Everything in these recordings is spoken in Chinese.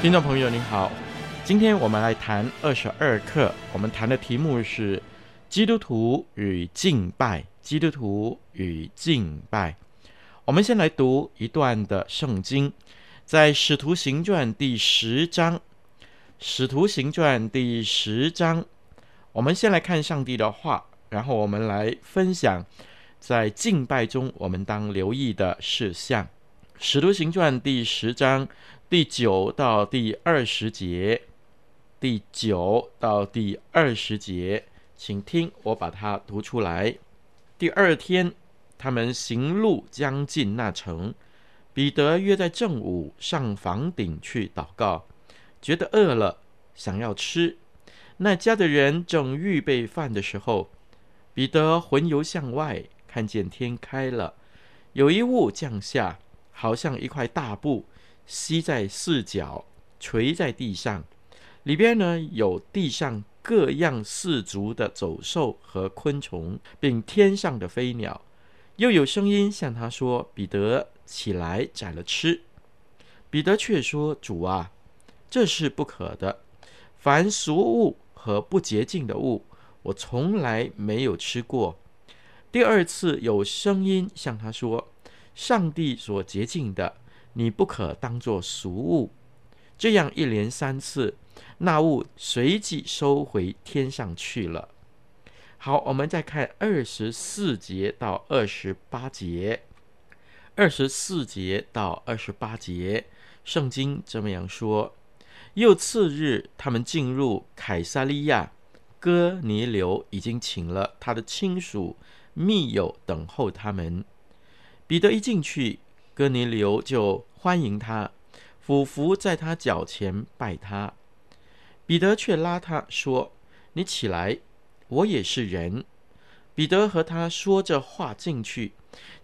听众朋友您好，今天我们来谈二十二课。我们谈的题目是基督徒与敬拜。基督徒与敬拜。我们先来读一段的圣经，在《使徒行传》第十章。《使徒行传》第十章，我们先来看上帝的话，然后我们来分享在敬拜中我们当留意的事项。《使徒行传》第十章。第九到第二十节，第九到第二十节，请听我把它读出来。第二天，他们行路将近那城，彼得约在正午上房顶去祷告，觉得饿了，想要吃。那家的人正预备饭的时候，彼得魂游向外，看见天开了，有一物降下，好像一块大布。吸在四角，垂在地上，里边呢有地上各样四足的走兽和昆虫，并天上的飞鸟。又有声音向他说：“彼得，起来宰了吃。”彼得却说：“主啊，这是不可的。凡俗物和不洁净的物，我从来没有吃过。”第二次有声音向他说：“上帝所洁净的。”你不可当作俗物，这样一连三次，那物随即收回天上去了。好，我们再看二十四节到二十八节。二十四节到二十八节，圣经这么样说：又次日，他们进入凯撒利亚，哥尼流已经请了他的亲属、密友等候他们。彼得一进去，哥尼流就欢迎他，俯伏在他脚前拜他。彼得却拉他说：“你起来，我也是人。”彼得和他说这话进去，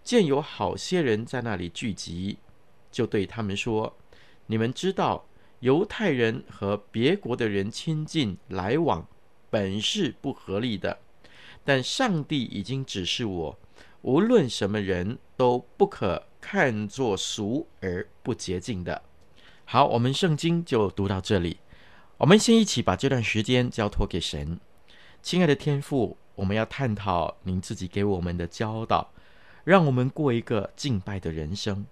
见有好些人在那里聚集，就对他们说：“你们知道，犹太人和别国的人亲近来往，本是不合理的。但上帝已经指示我，无论什么人都不可。”看作俗而不洁净的。好，我们圣经就读到这里。我们先一起把这段时间交托给神，亲爱的天父，我们要探讨您自己给我们的教导，让我们过一个敬拜的人生。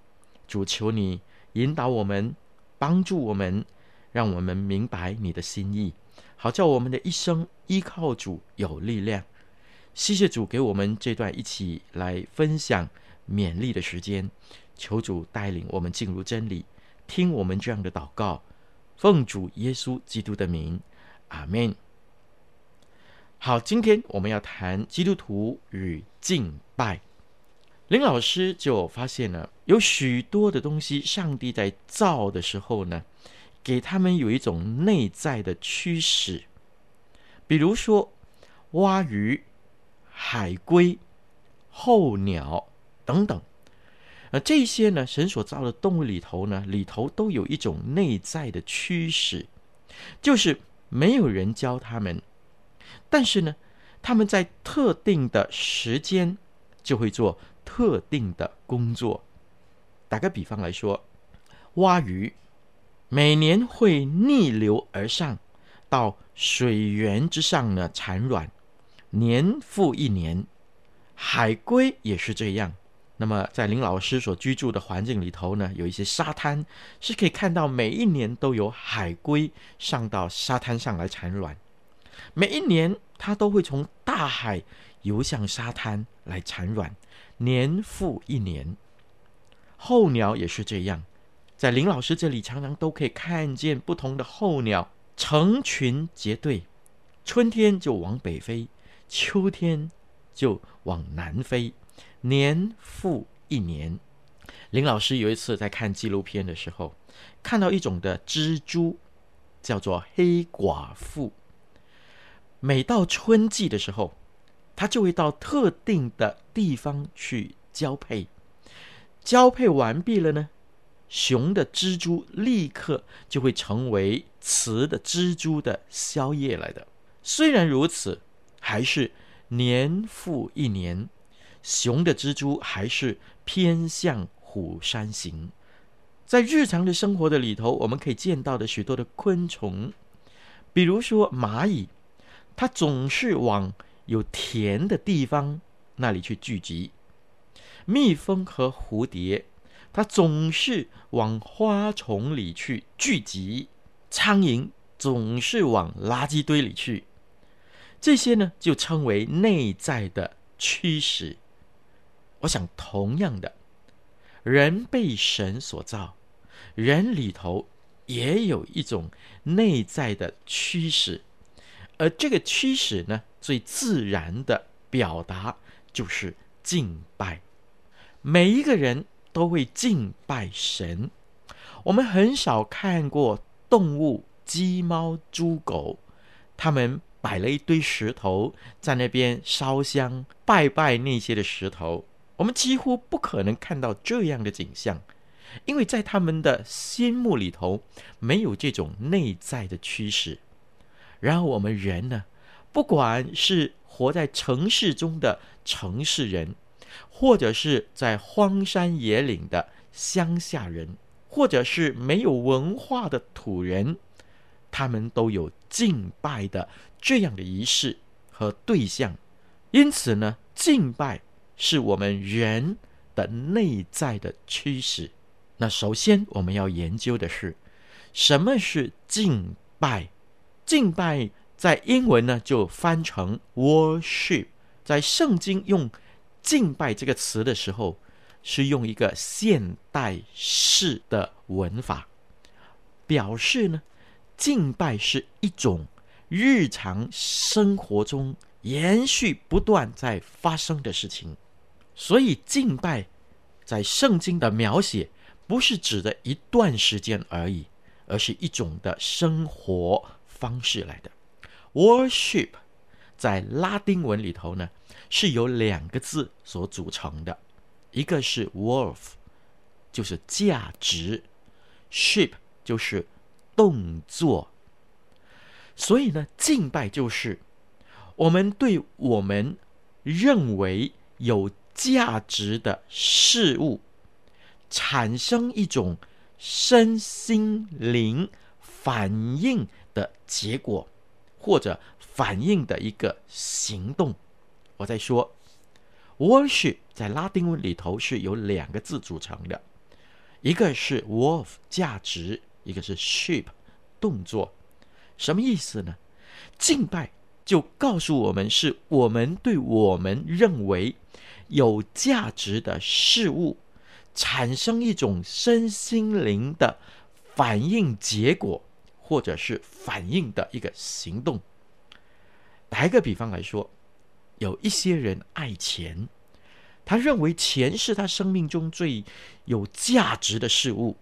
主，求你引导我们，帮助我们，让我们明白你的心意，好叫我们的一生依靠主有力量。谢谢主给我们这段一起来分享。勉励的时间，求主带领我们进入真理，听我们这样的祷告，奉主耶稣基督的名，阿门。好，今天我们要谈基督徒与敬拜。林老师就发现了有许多的东西，上帝在造的时候呢，给他们有一种内在的驱使，比如说蛙鱼、海龟、候鸟。等等，而这些呢，神所造的动物里头呢，里头都有一种内在的驱使，就是没有人教他们，但是呢，他们在特定的时间就会做特定的工作。打个比方来说，蛙鱼每年会逆流而上，到水源之上呢产卵，年复一年；海龟也是这样。那么在林老师所居住的环境里头呢，有一些沙滩是可以看到每一年都有海龟上到沙滩上来产卵，每一年它都会从大海游向沙滩来产卵，年复一年。候鸟也是这样，在林老师这里常常都可以看见不同的候鸟成群结队，春天就往北飞，秋天就往南飞，年复一年。林老师有一次在看纪录片的时候，看到一种的蜘蛛，叫做黑寡妇。每到春季的时候，它就会到特定的地方去交配。交配完毕了呢，雄的蜘蛛立刻就会成为雌的蜘蛛的宵夜来的。虽然如此，还是年复一年，雄的蜘蛛还是偏向虎山行。在日常的生活的里头，我们可以见到的许多的昆虫，比如说蚂蚁，它总是往有甜的地方那里去聚集。蜜蜂和蝴蝶，它总是往花丛里去聚集；苍蝇总是往垃圾堆里去。这些呢，就称为内在的驱使。我想，同样的，人被神所造，人里头也有一种内在的驱使，而这个驱使呢，最自然的表达就是敬拜。每一个人都会敬拜神。我们很少看过动物，鸡、猫、猪、狗，他们摆了一堆石头在那边烧香拜拜那些的石头。我们几乎不可能看到这样的景象，因为在他们的心目里头没有这种内在的驱使。然后我们人呢，不管是活在城市中的城市人，或者是在荒山野岭的乡下人，或者是没有文化的土人，他们都有敬拜的这样的仪式和对象。因此呢，敬拜是我们人的内在的驱使。那首先我们要研究的是，什么是敬拜？敬拜在英文呢就翻成 worship，在圣经用。敬拜这个词的时候，是用一个现代式的文法，表示呢，敬拜是一种日常生活中延续不断在发生的事情。所以，敬拜在圣经的描写，不是指的一段时间而已，而是一种的生活方式来的。Worship 在拉丁文里头呢，是由两个字所组成的，一个是 worth，就是价值；ship 就是动作。所以呢，敬拜就是我们对我们认为有价值的事物产生一种身心灵反应的结果，或者反应的一个行动。我在说，worship 在拉丁文里头是由两个字组成的，一个是 worth 价值，一个是 ship 动作。什么意思呢？敬拜就告诉我们，是我们对我们认为有价值的事物产生一种身心灵的反应结果，或者是反应的一个行动。打一个比方来说。有一些人爱钱，他认为钱是他生命中最有价值的事物，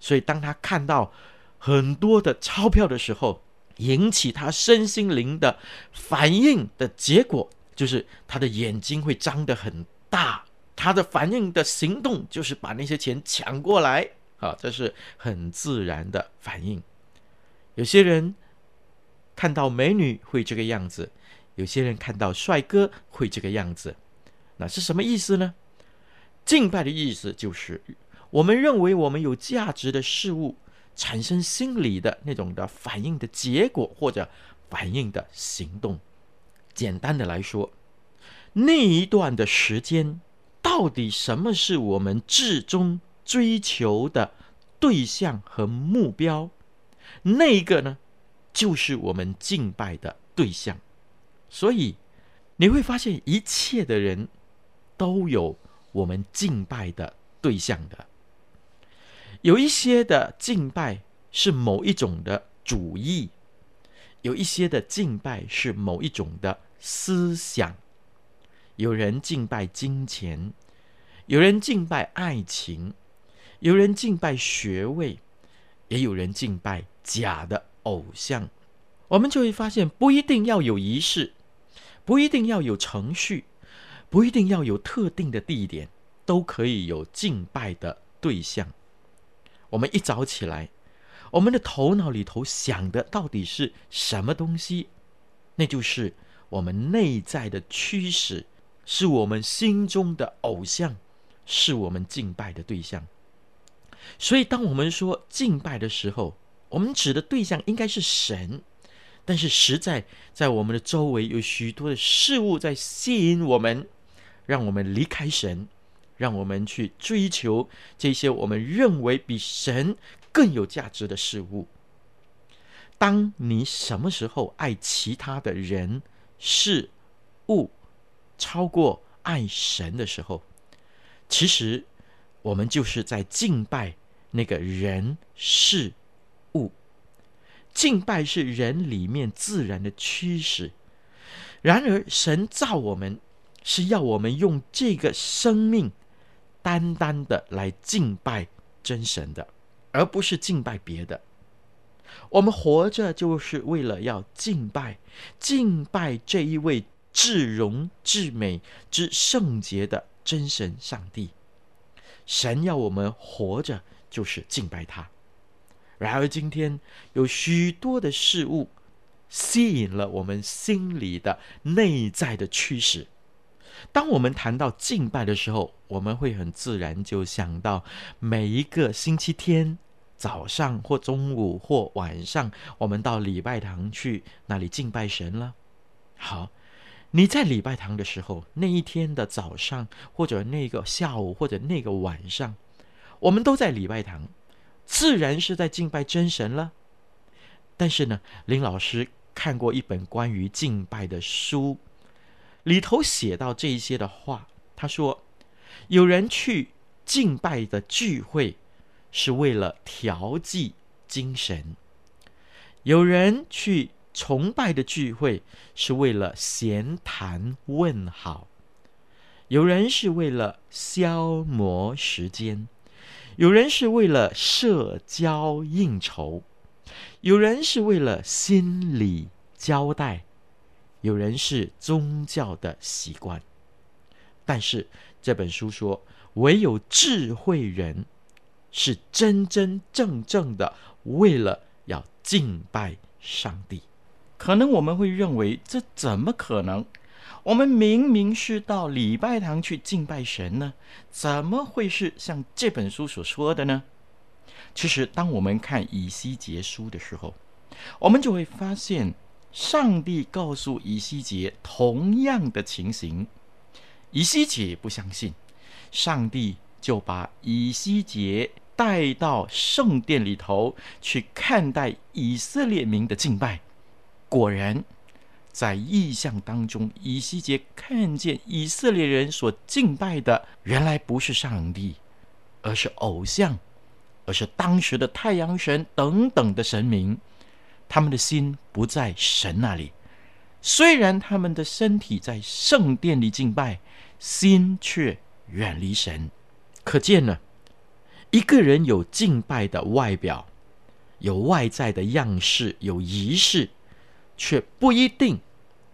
所以当他看到很多的钞票的时候，引起他身心灵的反应的结果，就是他的眼睛会张得很大，他的反应的行动就是把那些钱抢过来，啊，这是很自然的反应。有些人看到美女会这个样子。有些人看到帅哥会这个样子，那是什么意思呢？敬拜的意思就是，我们认为我们有价值的事物产生心理的那种的反应的结果，或者反应的行动。简单的来说，那一段的时间到底什么是我们至终追求的对象和目标？那个呢，就是我们敬拜的对象。所以你会发现，一切的人都有我们敬拜的对象的。有一些的敬拜是某一种的主义，有一些的敬拜是某一种的思想。有人敬拜金钱，有人敬拜爱情，有人敬拜学位，也有人敬拜假的偶像。我们就会发现，不一定要有仪式，不一定要有程序，不一定要有特定的地点，都可以有敬拜的对象。我们一早起来，我们的头脑里头想的到底是什么东西？那就是我们内在的驱使。是我们心中的偶像，是我们敬拜的对象。所以，当我们说敬拜的时候，我们指的对象应该是神。但是，实在在我们的周围有许多的事物在吸引我们，让我们离开神，让我们去追求这些我们认为比神更有价值的事物。当你什么时候爱其他的人、事物，超过爱神的时候，其实我们就是在敬拜那个人事物。敬拜是人里面自然的驱使。然而，神造我们是要我们用这个生命单单的来敬拜真神的，而不是敬拜别的。我们活着就是为了要敬拜，敬拜这一位。至荣至美之圣洁的真神上帝，神要我们活着就是敬拜他。然而今天有许多的事物吸引了我们心里的内在的驱使。当我们谈到敬拜的时候，我们会很自然就想到每一个星期天早上或中午或晚上，我们到礼拜堂去那里敬拜神了。好。你在礼拜堂的时候，那一天的早上，或者那个下午，或者那个晚上，我们都在礼拜堂，自然是在敬拜真神了。但是呢，林老师看过一本关于敬拜的书，里头写到这一些的话，他说，有人去敬拜的聚会是为了调剂精神，有人去。崇拜的聚会是为了闲谈问好，有人是为了消磨时间，有人是为了社交应酬，有人是为了心理交代，有人是宗教的习惯。但是这本书说，唯有智慧人是真真正正的为了要敬拜上帝。可能我们会认为，这怎么可能？我们明明是到礼拜堂去敬拜神呢，怎么会是像这本书所说的呢？其实，当我们看以西结书的时候，我们就会发现，上帝告诉以西结同样的情形，以西结不相信，上帝就把以西结带到圣殿里头去看待以色列民的敬拜。果然，在异象当中，以西结看见以色列人所敬拜的，原来不是上帝，而是偶像，而是当时的太阳神等等的神明。他们的心不在神那里，虽然他们的身体在圣殿里敬拜，心却远离神。可见呢，一个人有敬拜的外表，有外在的样式，有仪式。却不一定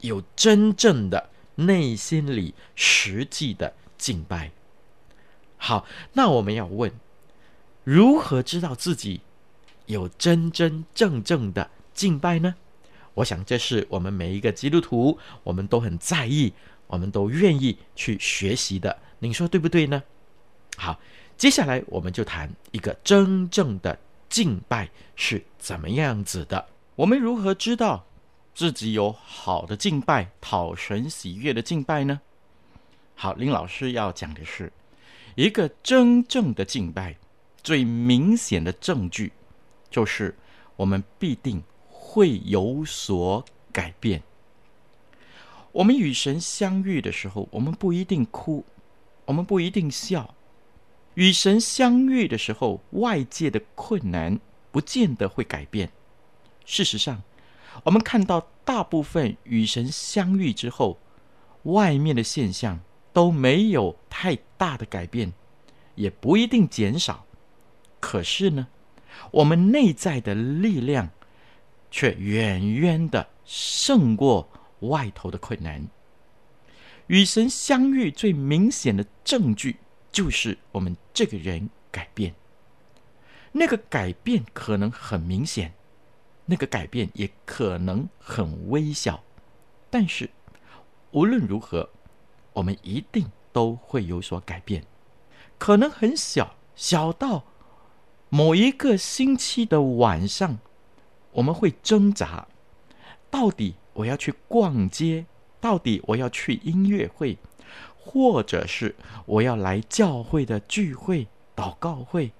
有真正的内心里实际的敬拜。好，那我们要问：如何知道自己有真真正正的敬拜呢？我想这是我们每一个基督徒，我们都很在意，我们都愿意去学习的。您说对不对呢？好，接下来我们就谈一个真正的敬拜是怎么样子的。我们如何知道自己有好的敬拜，讨神喜悦的敬拜呢？好，林老师要讲的是，一个真正的敬拜，最明显的证据，就是我们必定会有所改变。我们与神相遇的时候，我们不一定哭，我们不一定笑。与神相遇的时候，外界的困难不见得会改变。事实上，我们看到大部分与神相遇之后，外面的现象都没有太大的改变，也不一定减少。可是呢，我们内在的力量却远远的胜过外头的困难。与神相遇最明显的证据，就是我们这个人改变。那个改变可能很明显，那个改变也可能很微小，但是无论如何，我们一定都会有所改变。可能很小，小到某一个星期的晚上，我们会挣扎，到底。我要去逛街，到底我要去音乐会，或者是我要来教会的聚会、祷告会，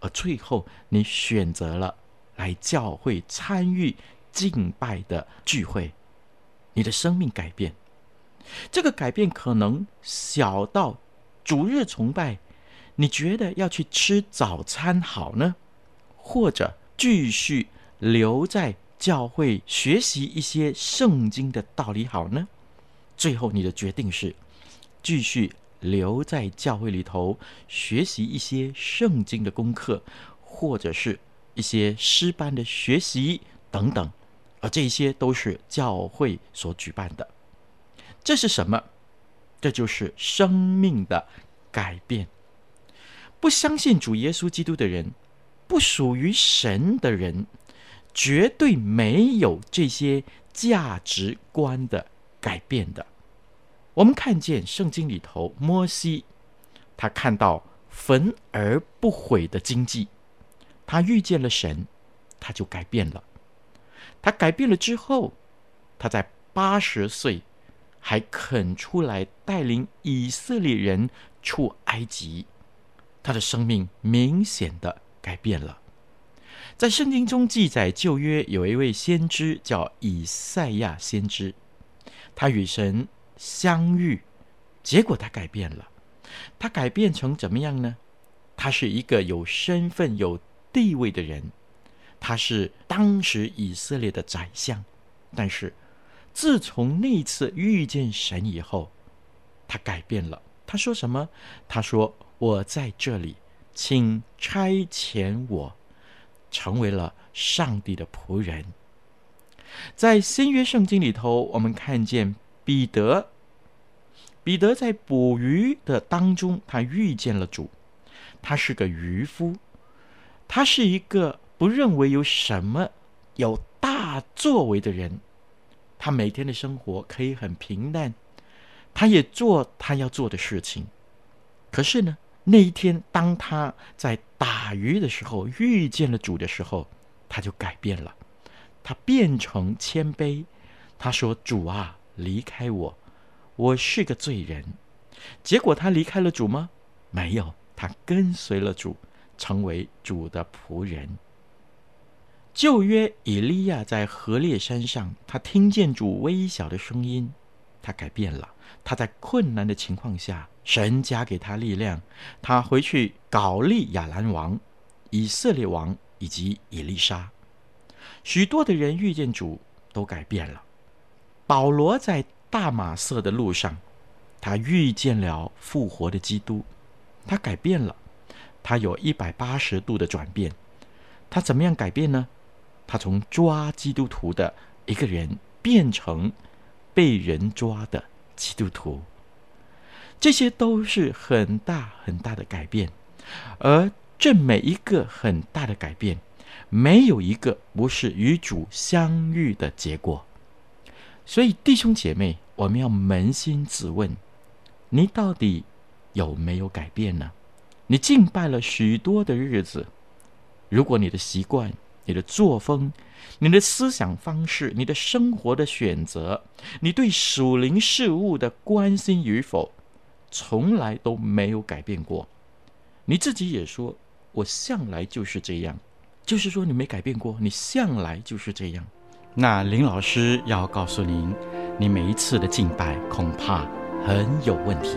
而最后你选择了来教会参与敬拜的聚会，你的生命改变。这个改变可能小到逐日崇拜，你觉得要去吃早餐好呢，或者继续留在。教会学习一些圣经的道理好呢？最后你的决定是继续留在教会里头学习一些圣经的功课，或者是一些诗班的学习等等，而这些都是教会所举办的。这是什么？这就是生命的改变。不相信主耶稣基督的人，不属于神的人。绝对没有这些价值观的改变的。我们看见圣经里头，摩西他看到焚而不毁的经济，他遇见了神，他就改变了。他改变了之后，他在八十岁还肯出来带领以色列人出埃及，他的生命明显的改变了。在圣经中记载，旧约有一位先知叫以赛亚先知，他与神相遇，结果他改变了。他改变成怎么样呢？他是一个有身份、有地位的人，他是当时以色列的宰相。但是自从那次遇见神以后，他改变了。他说什么？他说：“我在这里，请差遣我。”成为了上帝的仆人。在新约圣经里头，我们看见彼得，彼得在捕鱼的当中，他遇见了主。他是个渔夫，他是一个不认为有什么有大作为的人。他每天的生活可以很平淡，他也做他要做的事情。可是呢，那一天，当他在打鱼的时候，遇见了主的时候，他就改变了，他变成谦卑。他说：“主啊，离开我，我是个罪人。”结果他离开了主吗？没有，他跟随了主，成为主的仆人。旧约以利亚在何烈山上，他听见主微小的声音，他改变了。他在困难的情况下，神加给他力量，他回去搞立亚兰王、以色列王以及以利沙。许多的人遇见主都改变了。保罗在大马色的路上，他遇见了复活的基督，他改变了，他有一百八十度的转变。他怎么样改变呢？他从抓基督徒的一个人变成被人抓的。基督徒，这些都是很大很大的改变，而这每一个很大的改变，没有一个不是与主相遇的结果。所以弟兄姐妹，我们要扪心自问：你到底有没有改变呢？你敬拜了许多的日子，如果你的习惯，你的作风，你的思想方式，你的生活的选择，你对属灵事物的关心与否，从来都没有改变过。你自己也说，我向来就是这样，就是说你没改变过，你向来就是这样。那林老师要告诉您，你每一次的敬拜恐怕很有问题。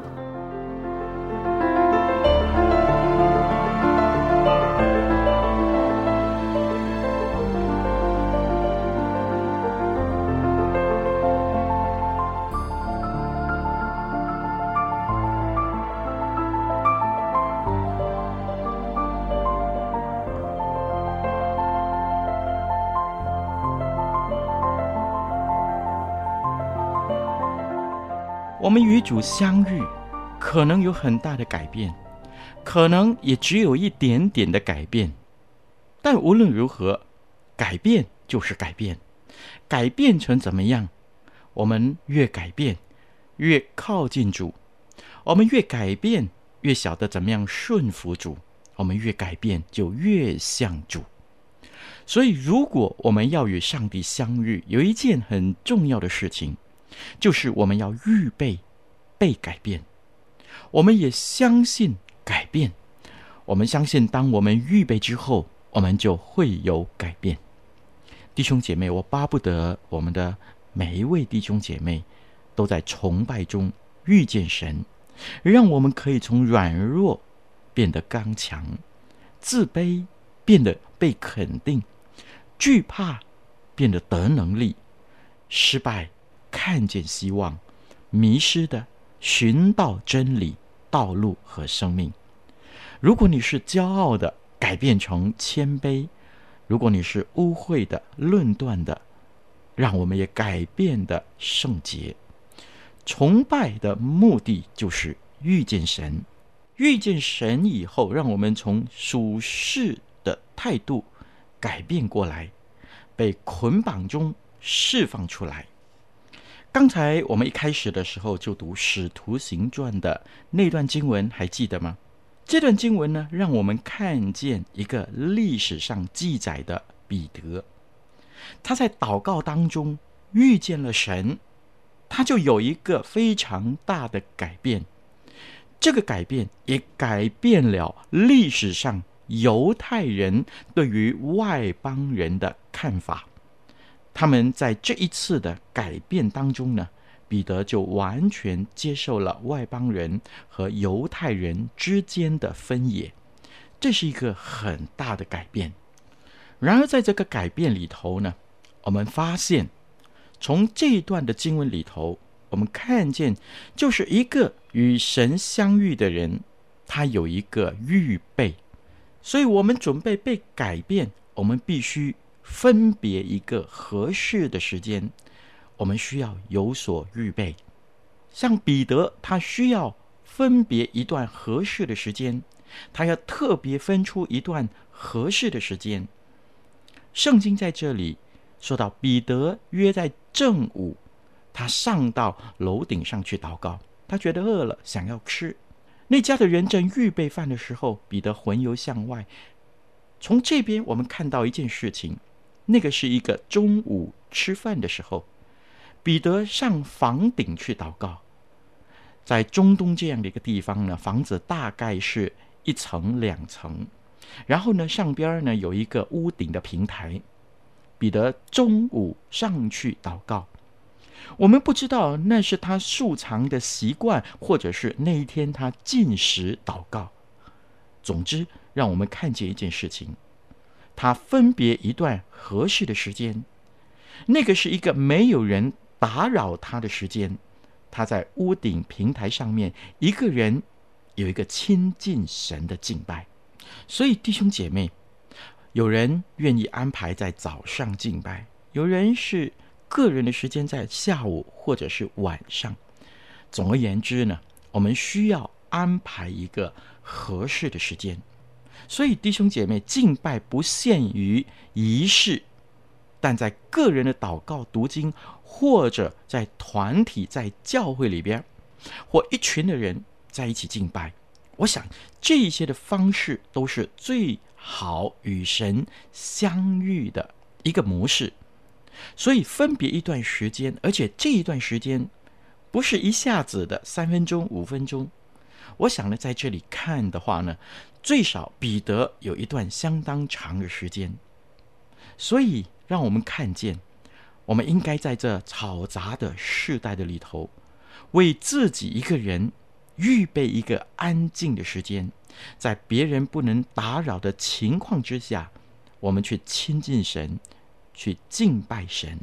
我们与主相遇，可能有很大的改变，可能也只有一点点的改变。但无论如何，改变就是改变。改变成怎么样？我们越改变，越靠近主；我们越改变，越晓得怎么样顺服主；我们越改变，就越像主。所以，如果我们要与上帝相遇，有一件很重要的事情。就是我们要预备被改变，我们也相信改变，我们相信当我们预备之后，我们就会有改变。弟兄姐妹，我巴不得我们的每一位弟兄姐妹都在崇拜中遇见神，让我们可以从软弱变得刚强，自卑变得被肯定，惧怕变得得能力，失败。看见希望，迷失的寻到真理、道路和生命。如果你是骄傲的，改变成谦卑；如果你是污秽的、论断的，让我们也改变的圣洁。崇拜的目的就是遇见神，遇见神以后，让我们从属世的态度改变过来，被捆绑中释放出来。刚才我们一开始的时候就读《使徒行传》的那段经文，还记得吗？这段经文呢，让我们看见一个历史上记载的彼得，他在祷告当中遇见了神，他就有一个非常大的改变。这个改变也改变了历史上犹太人对于外邦人的看法。他们在这一次的改变当中呢，彼得就完全接受了外邦人和犹太人之间的分野，这是一个很大的改变。然而，在这个改变里头呢，我们发现从这一段的经文里头，我们看见就是一个与神相遇的人，他有一个预备，所以我们准备被改变，我们必须。分别一个合适的时间，我们需要有所预备。像彼得，他需要分别一段合适的时间，他要特别分出一段合适的时间。圣经在这里说到，彼得约在正午，他上到楼顶上去祷告，他觉得饿了，想要吃。那家的人正预备饭的时候，彼得魂游向外。从这边我们看到一件事情。那个是一个中午吃饭的时候，彼得上房顶去祷告。在中东这样的一个地方呢，房子大概是一层两层，然后呢，上边呢有一个屋顶的平台。彼得中午上去祷告，我们不知道那是他素常的习惯，或者是那一天他进食祷告。总之，让我们看见一件事情。他分别一段合适的时间，那个是一个没有人打扰他的时间。他在屋顶平台上面，一个人有一个亲近神的敬拜。所以弟兄姐妹，有人愿意安排在早上敬拜，有人是个人的时间在下午或者是晚上。总而言之呢，我们需要安排一个合适的时间。所以弟兄姐妹，敬拜不限于仪式，但在个人的祷告、读经，或者在团体、在教会里边，或一群的人在一起敬拜，我想这些的方式都是最好与神相遇的一个模式。所以分别一段时间，而且这一段时间不是一下子的三分钟、五分钟。我想呢，在这里看的话呢，最少彼得有一段相当长的时间。所以让我们看见，我们应该在这嘈杂的世代的里头，为自己一个人预备一个安静的时间，在别人不能打扰的情况之下，我们去亲近神。去敬拜神，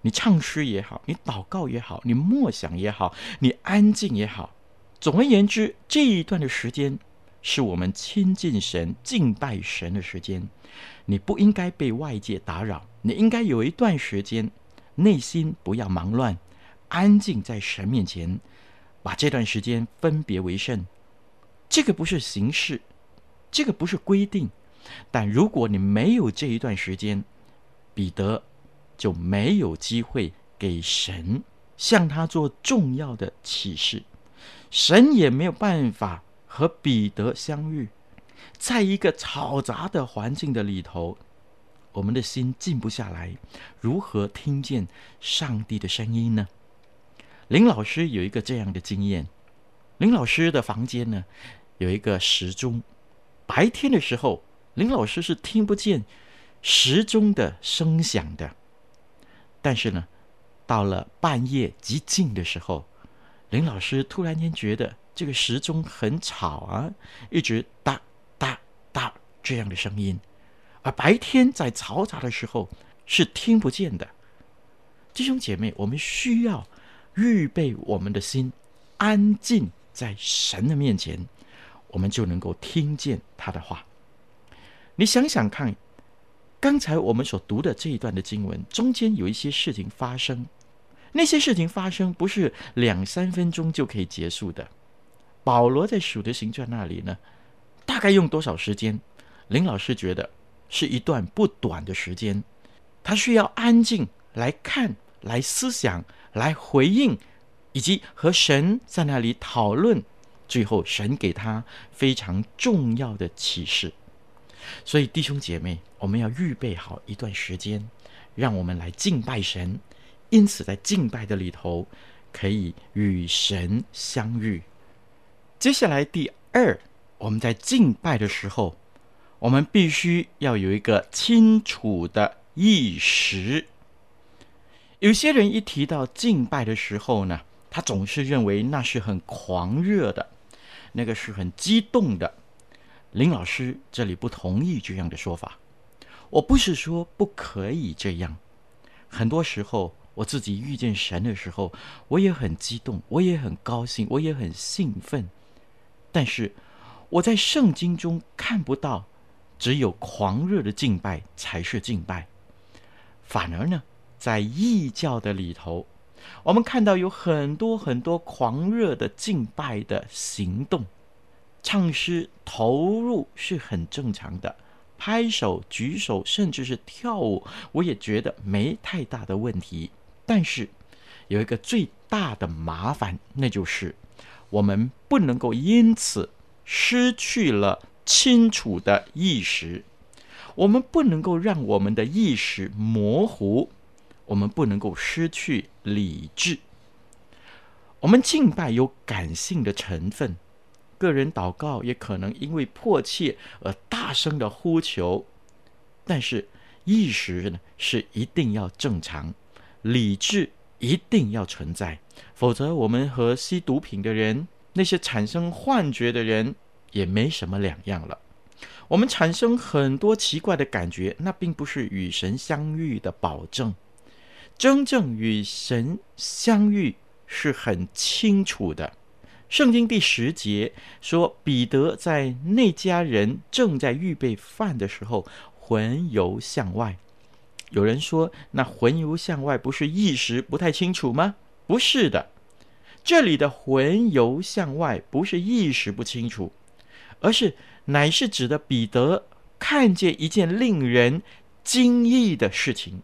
你唱诗也好，你祷告也好，你默想也好，你安静也好。总而言之，这一段的时间是我们亲近神、敬拜神的时间。你不应该被外界打扰，你应该有一段时间，内心不要忙乱，安静在神面前，把这段时间分别为圣。这个不是形式，这个不是规定，但如果你没有这一段时间，彼得就没有机会给神向他做重要的启示，神也没有办法和彼得相遇。在一个嘈杂的环境的里头，我们的心静不下来，如何听见上帝的声音呢？林老师有一个这样的经验，林老师的房间呢，有一个时钟，白天的时候，林老师是听不见。时钟的声响的，但是呢，到了半夜极静的时候，林老师突然间觉得这个时钟很吵啊，一直哒哒哒这样的声音，而白天在嘈杂的时候是听不见的。弟兄姐妹，我们需要预备我们的心，安静在神的面前，我们就能够听见他的话。你想想看。刚才我们所读的这一段的经文，中间有一些事情发生，那些事情发生不是两三分钟就可以结束的。保罗在使徒行传那里呢，大概用多少时间？林老师觉得是一段不短的时间，他需要安静来看、来思想、来回应，以及和神在那里讨论，最后神给他非常重要的启示。所以弟兄姐妹，我们要预备好一段时间，让我们来敬拜神。因此，在敬拜的里头，可以与神相遇。接下来第二，我们在敬拜的时候，我们必须要有一个清楚的意识。有些人一提到敬拜的时候呢，他总是认为那是很狂热的，那个是很激动的。林老师这里不同意这样的说法。我不是说不可以这样。很多时候，我自己遇见神的时候，我也很激动，我也很高兴，我也很兴奋。但是我在圣经中看不到，只有狂热的敬拜才是敬拜。反而呢，在异教的里头，我们看到有很多很多狂热的敬拜的行动。唱诗投入是很正常的，拍手、举手，甚至是跳舞，我也觉得没太大的问题。但是有一个最大的麻烦，那就是我们不能够因此失去了清楚的意识，我们不能够让我们的意识模糊，我们不能够失去理智。我们敬拜有感性的成分。个人祷告也可能因为迫切而大声的呼求，但是意识呢是一定要正常，理智一定要存在，否则我们和吸毒品的人、那些产生幻觉的人也没什么两样了。我们产生很多奇怪的感觉，那并不是与神相遇的保证。真正与神相遇是很清楚的。圣经第十节说，彼得在那家人正在预备饭的时候，魂游向外。有人说，那魂游向外不是意识不太清楚吗？不是的，这里的魂游向外不是意识不清楚，而是乃是指的彼得看见一件令人惊异的事情。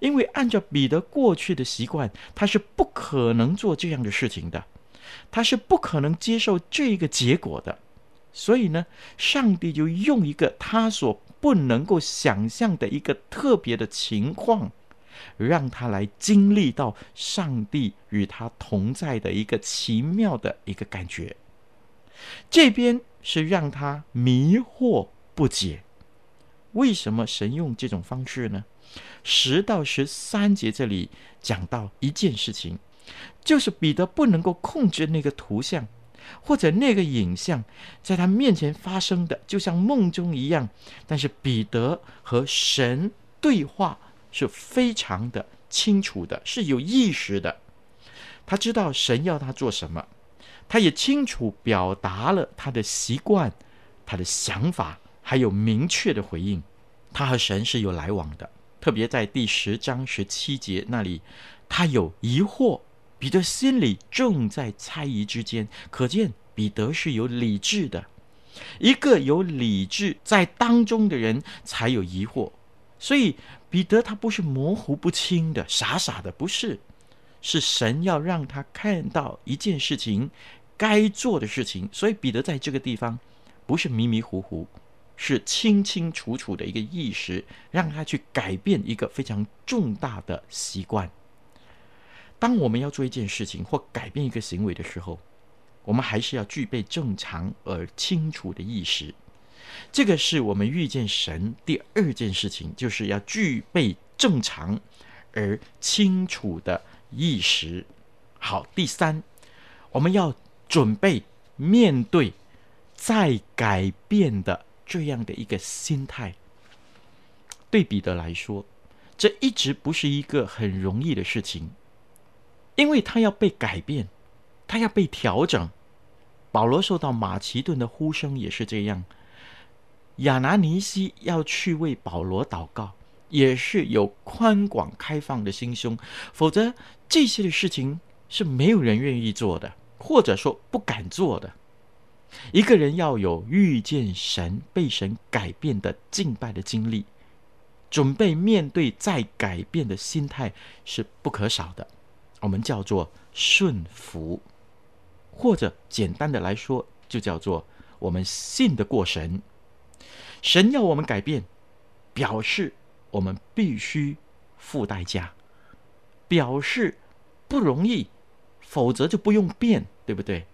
因为按照彼得过去的习惯，他是不可能做这样的事情的，他是不可能接受这个结果的。所以呢，上帝就用一个他所不能够想象的一个特别的情况，让他来经历到上帝与他同在的一个奇妙的一个感觉。这边是让他迷惑不解，为什么神用这种方式呢？十到十三节这里讲到一件事情，就是彼得不能够控制那个图像。或者那个影像在他面前发生的，就像梦中一样。但是彼得和神对话是非常的清楚的，是有意识的。他知道神要他做什么，他也清楚表达了他的习惯、他的想法，还有明确的回应。他和神是有来往的，特别在第十章十七节那里，他有疑惑。彼得心里正在猜疑之间，可见彼得是有理智的。一个有理智在当中的人才有疑惑，所以彼得他不是模糊不清的、傻傻的，不是，是神要让他看到一件事情该做的事情，所以彼得在这个地方不是迷迷糊糊，是清清楚楚的一个意识，让他去改变一个非常重大的习惯。当我们要做一件事情或改变一个行为的时候，我们还是要具备正常而清楚的意识。这个是我们遇见神第二件事情，就是要具备正常而清楚的意识。好，第三，我们要准备面对再改变的这样的一个心态。对彼得来说，这一直不是一个很容易的事情。因为他要被改变，他要被调整。保罗受到马其顿的呼声也是这样。亚拿尼西要去为保罗祷告，也是有宽广开放的心胸，否则这些的事情是没有人愿意做的，或者说不敢做的。一个人要有遇见神、被神改变的敬拜的经历，准备面对再改变的心态是不可少的。我们叫做顺服，或者简单的来说，就叫做我们信得过神。神要我们改变，表示我们必须付代价，表示不容易，否则就不用变，对不对？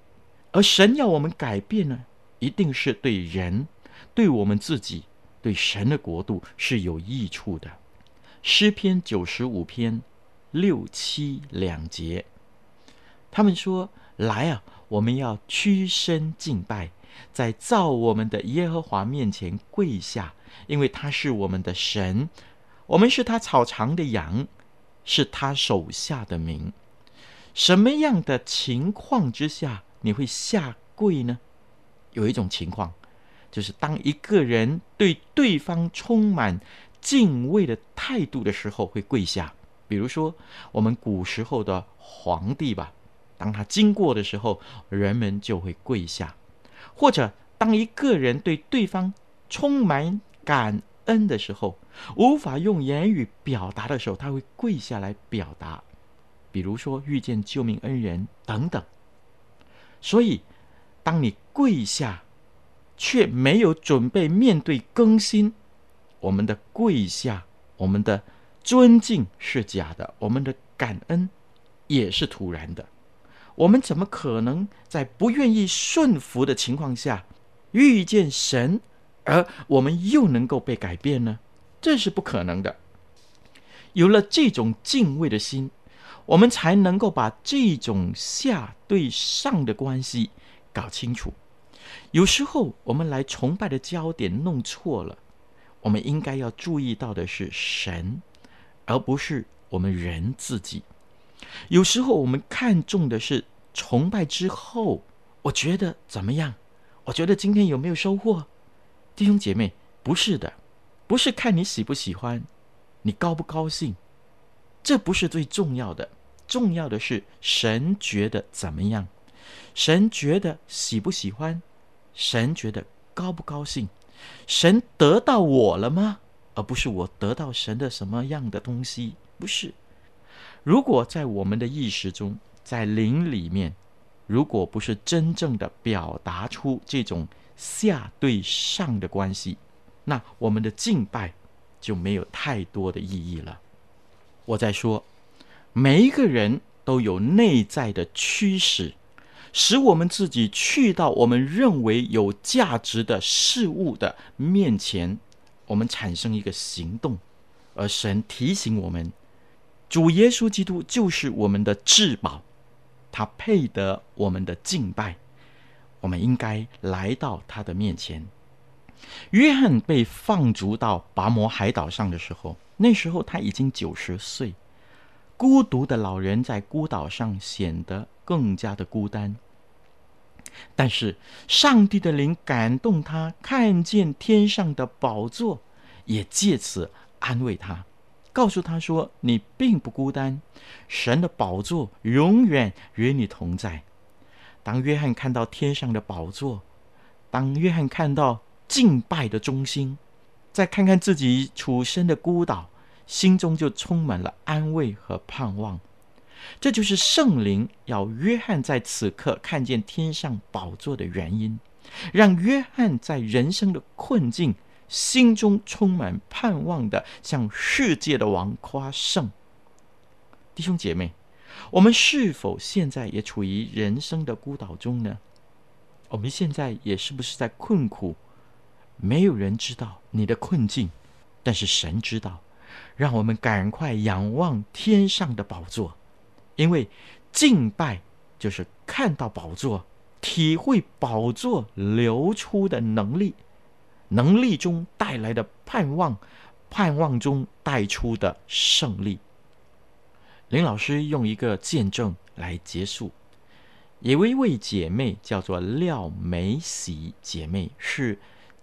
而神要我们改变呢，一定是对人、对我们自己、对神的国度是有益处的。诗篇九十五篇。六七两节，他们说：“来啊，我们要屈身敬拜，在造我们的耶和华面前跪下，因为他是我们的神，我们是他草场的羊，是他手下的民。什么样的情况之下你会下跪呢？有一种情况，就是当一个人对对方充满敬畏的态度的时候，会跪下。”比如说，我们古时候的皇帝吧，当他经过的时候，人们就会跪下；或者当一个人对对方充满感恩的时候，无法用言语表达的时候，他会跪下来表达。比如说遇见救命恩人等等。所以，当你跪下，却没有准备面对更新，我们的跪下，我们的。尊敬是假的，我们的感恩也是突然的。我们怎么可能在不愿意顺服的情况下遇见神，而我们又能够被改变呢？这是不可能的。有了这种敬畏的心，我们才能够把这种下对上的关系搞清楚。有时候我们来崇拜的焦点弄错了，我们应该要注意到的是神。而不是我们人自己。有时候我们看重的是崇拜之后，我觉得怎么样？我觉得今天有没有收获？弟兄姐妹，不是的。不是看你喜不喜欢，你高不高兴，这不是最重要的。重要的是神觉得怎么样，神觉得喜不喜欢，神觉得高不高兴，神得到我了吗？而不是我得到神的什么样的东西，不是。如果在我们的意识中，在灵里面，如果不是真正的表达出这种下对上的关系，那我们的敬拜就没有太多的意义了。我在说，每一个人都有内在的驱使，使我们自己去到我们认为有价值的事物的面前。我们产生一个行动，而神提醒我们，主耶稣基督就是我们的至宝，他配得我们的敬拜，我们应该来到他的面前。约翰被放逐到拔摩海岛上的时候，那时候他已经九十岁，孤独的老人在孤岛上显得更加的孤单。但是上帝的灵感动他，看见天上的宝座，也借此安慰他，告诉他说：“你并不孤单，神的宝座永远与你同在。”当约翰看到天上的宝座，当约翰看到敬拜的中心，再看看自己处身的孤岛，心中就充满了安慰和盼望。这就是圣灵要约翰在此刻看见天上宝座的原因，让约翰在人生的困境，心中充满盼望的向世界的王夸胜。弟兄姐妹，我们是否现在也处于人生的孤岛中呢？我们现在也是不是在困苦？没有人知道你的困境，但是神知道。让我们赶快仰望天上的宝座。因为敬拜就是看到宝座，体会宝座流出的能力，能力中带来的盼望，盼望中带出的胜利。林老师用一个见证来结束。有一位姐妹叫做廖美喜姐妹，是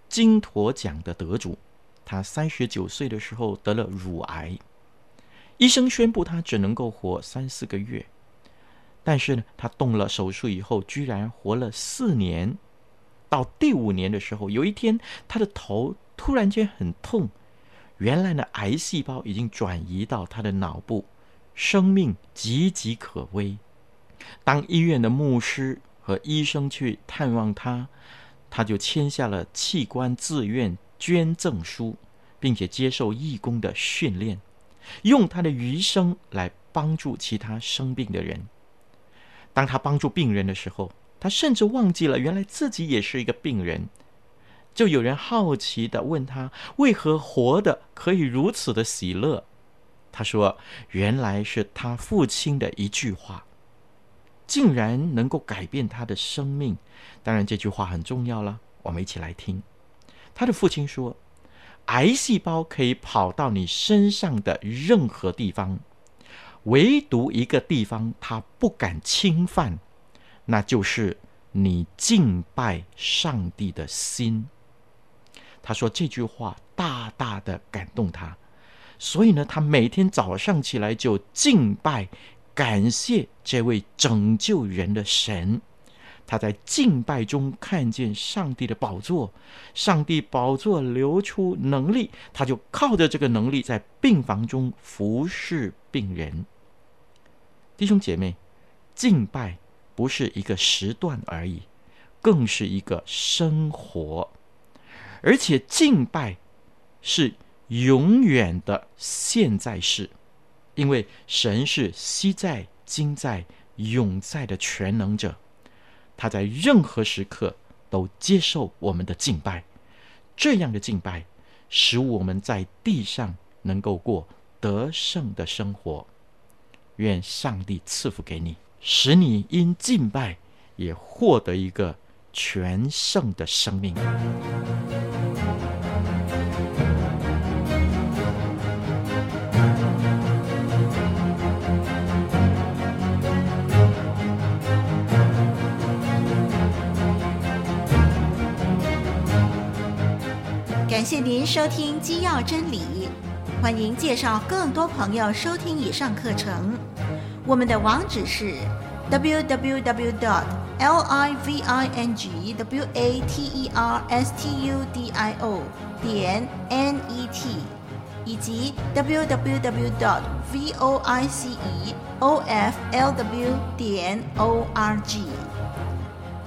金陀奖的得主。她三十九岁的时候得了乳癌。医生宣布他只能够活三四个月，但是呢，他动了手术以后，居然活了四年。到第五年的时候，有一天，他的头突然间很痛，原来呢，癌细胞已经转移到他的脑部，生命岌岌可危。当医院的牧师和医生去探望他，他就签下了器官自愿捐赠书，并且接受义工的训练。用他的余生来帮助其他生病的人。当他帮助病人的时候，他甚至忘记了原来自己也是一个病人。就有人好奇地问他，为何活得可以如此的喜乐？他说：“原来是他父亲的一句话，竟然能够改变他的生命。当然，这句话很重要了。我们一起来听。他的父亲说。”癌细胞可以跑到你身上的任何地方，唯独一个地方它不敢侵犯，那就是你敬拜上帝的心。他说这句话大大的感动他，所以呢，他每天早上起来就敬拜，感谢这位拯救人的神。他在敬拜中看见上帝的宝座，上帝宝座流出能力，他就靠着这个能力在病房中服侍病人。弟兄姐妹，敬拜不是一个时段而已，更是一个生活，而且敬拜是永远的现在式，因为神是昔在、今在、永在的全能者。他在任何时刻都接受我们的敬拜，这样的敬拜使我们在地上能够过得胜的生活。愿上帝赐福给你，使你因敬拜也获得一个全胜的生命。感谢您收听《基要真理》，欢迎介绍更多朋友收听以上课程。我们的网址是 www.dot.livingwaterstudio 点 net，以及 www.dot.voiceoflw 点 org。